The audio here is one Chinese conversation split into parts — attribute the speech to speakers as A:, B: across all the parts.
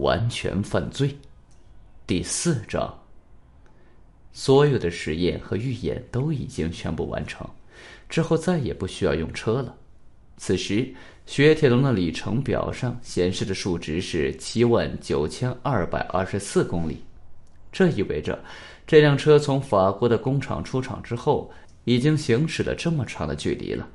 A: 完全犯罪。第四章，所有的实验和预演都已经全部完成，之后再也不需要用车了。此时，雪铁龙的里程表上显示的数值是七万九千二百二十四公里，这意味着这辆车从法国的工厂出厂之后，已经行驶了这么长的距离了。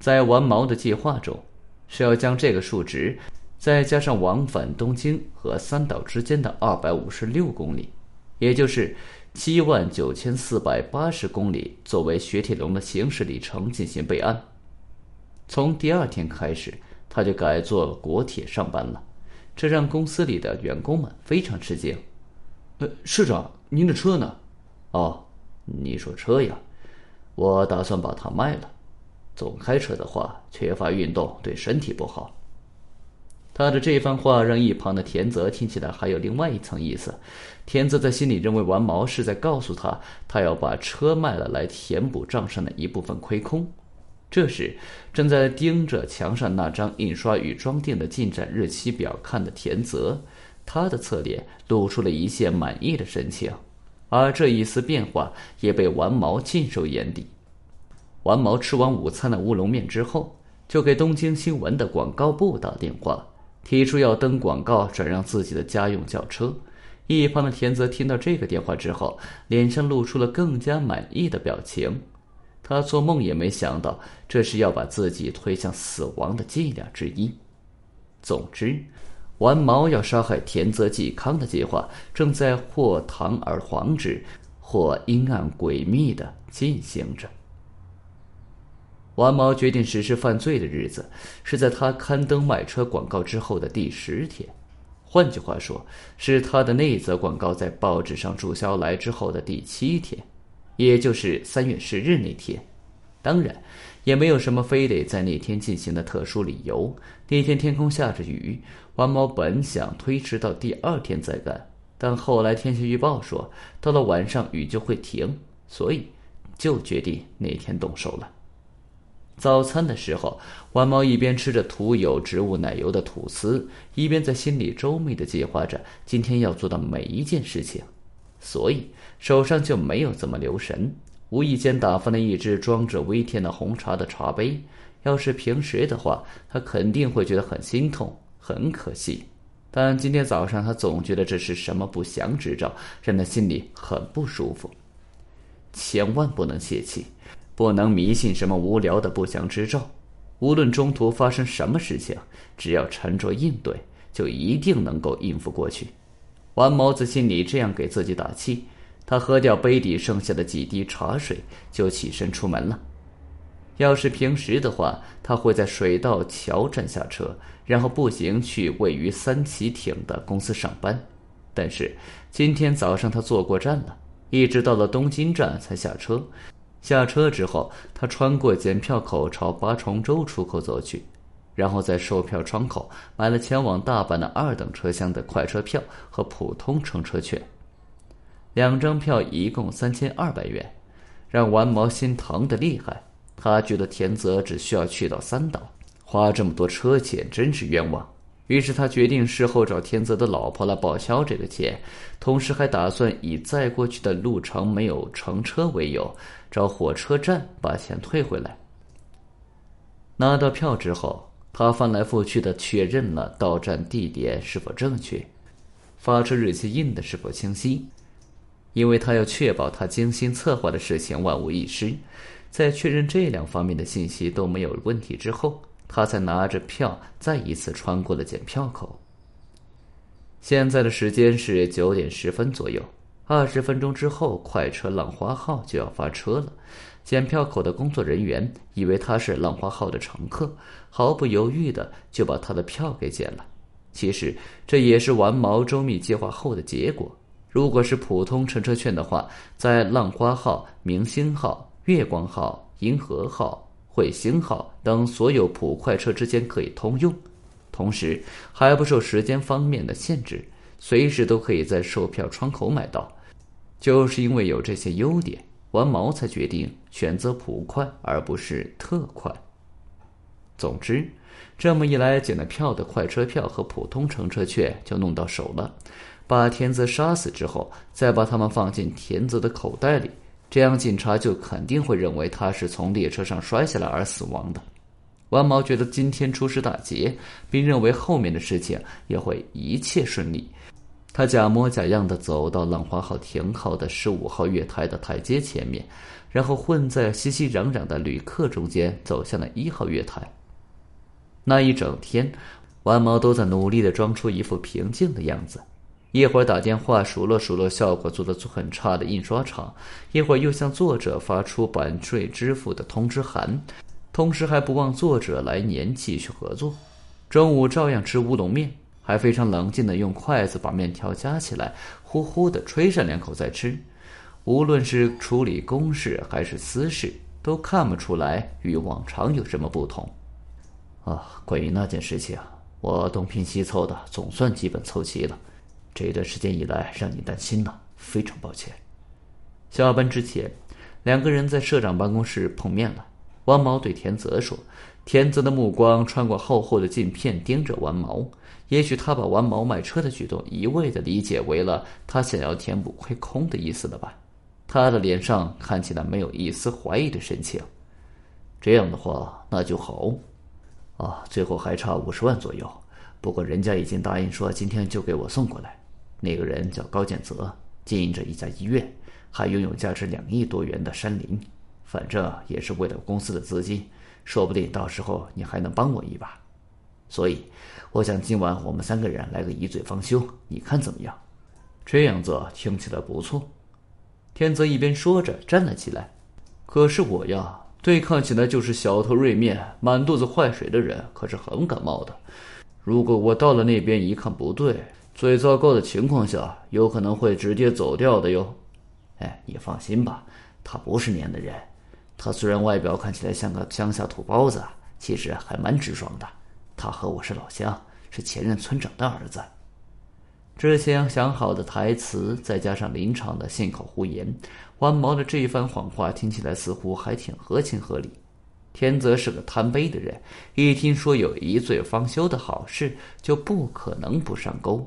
A: 在完毛的计划中，是要将这个数值。再加上往返东京和三岛之间的二百五十六公里，也就是七万九千四百八十公里，作为雪铁龙的行驶里程进行备案。从第二天开始，他就改坐国铁上班了，这让公司里的员工们非常吃惊。
B: 呃，市长，您的车呢？
A: 哦，你说车呀，我打算把它卖了。总开车的话，缺乏运动对身体不好。他的这番话让一旁的田泽听起来还有另外一层意思。田泽在心里认为完毛是在告诉他，他要把车卖了来填补账上的一部分亏空。这时，正在盯着墙上那张印刷与装订的进展日期表看的田泽，他的侧脸露出了一线满意的神情，而这一丝变化也被完毛尽收眼底。完毛吃完午餐的乌龙面之后，就给东京新闻的广告部打电话。提出要登广告转让自己的家用轿车，一旁的田泽听到这个电话之后，脸上露出了更加满意的表情。他做梦也没想到，这是要把自己推向死亡的伎俩之一。总之，丸毛要杀害田泽纪康的计划正在或堂而皇之，或阴暗诡秘的进行着。王毛决定实施犯罪的日子是在他刊登卖车广告之后的第十天，换句话说，是他的那则广告在报纸上注销来之后的第七天，也就是三月十日那天。当然，也没有什么非得在那天进行的特殊理由。那天天空下着雨，王毛本想推迟到第二天再干，但后来天气预报说到了晚上雨就会停，所以就决定那天动手了。早餐的时候，万猫一边吃着涂有植物奶油的吐司，一边在心里周密的计划着今天要做的每一件事情，所以手上就没有怎么留神，无意间打翻了一只装着微甜的红茶的茶杯。要是平时的话，他肯定会觉得很心痛，很可惜。但今天早上，他总觉得这是什么不祥之兆，让他心里很不舒服。千万不能泄气。不能迷信什么无聊的不祥之兆，无论中途发生什么事情，只要沉着应对，就一定能够应付过去。王毛子心里这样给自己打气，他喝掉杯底剩下的几滴茶水，就起身出门了。要是平时的话，他会在水道桥站下车，然后步行去位于三旗町的公司上班。但是今天早上他坐过站了，一直到了东京站才下车。下车之后，他穿过检票口朝八重洲出口走去，然后在售票窗口买了前往大阪的二等车厢的快车票和普通乘车券，两张票一共三千二百元，让丸毛心疼的厉害。他觉得田泽只需要去到三岛，花这么多车钱真是冤枉。于是他决定事后找天泽的老婆来报销这个钱，同时还打算以再过去的路程没有乘车为由，找火车站把钱退回来。拿到票之后，他翻来覆去的确认了到站地点是否正确，发车日期印的是否清晰，因为他要确保他精心策划的事情万无一失。在确认这两方面的信息都没有问题之后。他才拿着票再一次穿过了检票口。现在的时间是九点十分左右，二十分钟之后，快车浪花号就要发车了。检票口的工作人员以为他是浪花号的乘客，毫不犹豫的就把他的票给检了。其实这也是完毛周密计划后的结果。如果是普通乘车券的话，在浪花号、明星号、月光号、银河号。彗星号等所有普快车之间可以通用，同时还不受时间方面的限制，随时都可以在售票窗口买到。就是因为有这些优点，王毛才决定选择普快而不是特快。总之，这么一来，捡了票的快车票和普通乘车券就弄到手了。把田泽杀死之后，再把他们放进田泽的口袋里，这样警察就肯定会认为他是从列车上摔下来而死亡的。弯毛觉得今天出师大捷，并认为后面的事情也会一切顺利。他假模假样的走到浪花号停靠的十五号月台的台阶前面，然后混在熙熙攘攘的旅客中间走向了一号月台。那一整天，弯毛都在努力的装出一副平静的样子。一会儿打电话数落数落效果做的很差的印刷厂，一会儿又向作者发出版税支付的通知函，同时还不忘作者来年继续合作。中午照样吃乌龙面。还非常冷静地用筷子把面条夹起来，呼呼地吹上两口再吃。无论是处理公事还是私事，都看不出来与往常有什么不同。啊，关于那件事情，我东拼西凑的，总算基本凑齐了。这一段时间以来让你担心了，非常抱歉。下班之前，两个人在社长办公室碰面了。弯毛对田泽说：“田泽的目光穿过厚厚的镜片，盯着弯毛。”也许他把弯毛卖车的举动一味的理解为了他想要填补亏空的意思了吧？他的脸上看起来没有一丝怀疑的神情。这样的话，那就好。啊，最后还差五十万左右，不过人家已经答应说今天就给我送过来。那个人叫高建泽，经营着一家医院，还拥有价值两亿多元的山林。反正也是为了公司的资金，说不定到时候你还能帮我一把。所以。我想今晚我们三个人来个一醉方休，你看怎么样？这样子听起来不错。天泽一边说着站了起来。可是我呀，对看起来就是小头锐面、满肚子坏水的人，可是很感冒的。如果我到了那边一看不对，最糟糕的情况下，有可能会直接走掉的哟。哎，你放心吧，他不是那样的人。他虽然外表看起来像个乡下土包子，其实还蛮直爽的。他和我是老乡，是前任村长的儿子。之前想好的台词，再加上临场的信口胡言，弯毛的这一番谎话听起来似乎还挺合情合理。天泽是个贪杯的人，一听说有一醉方休的好事，就不可能不上钩。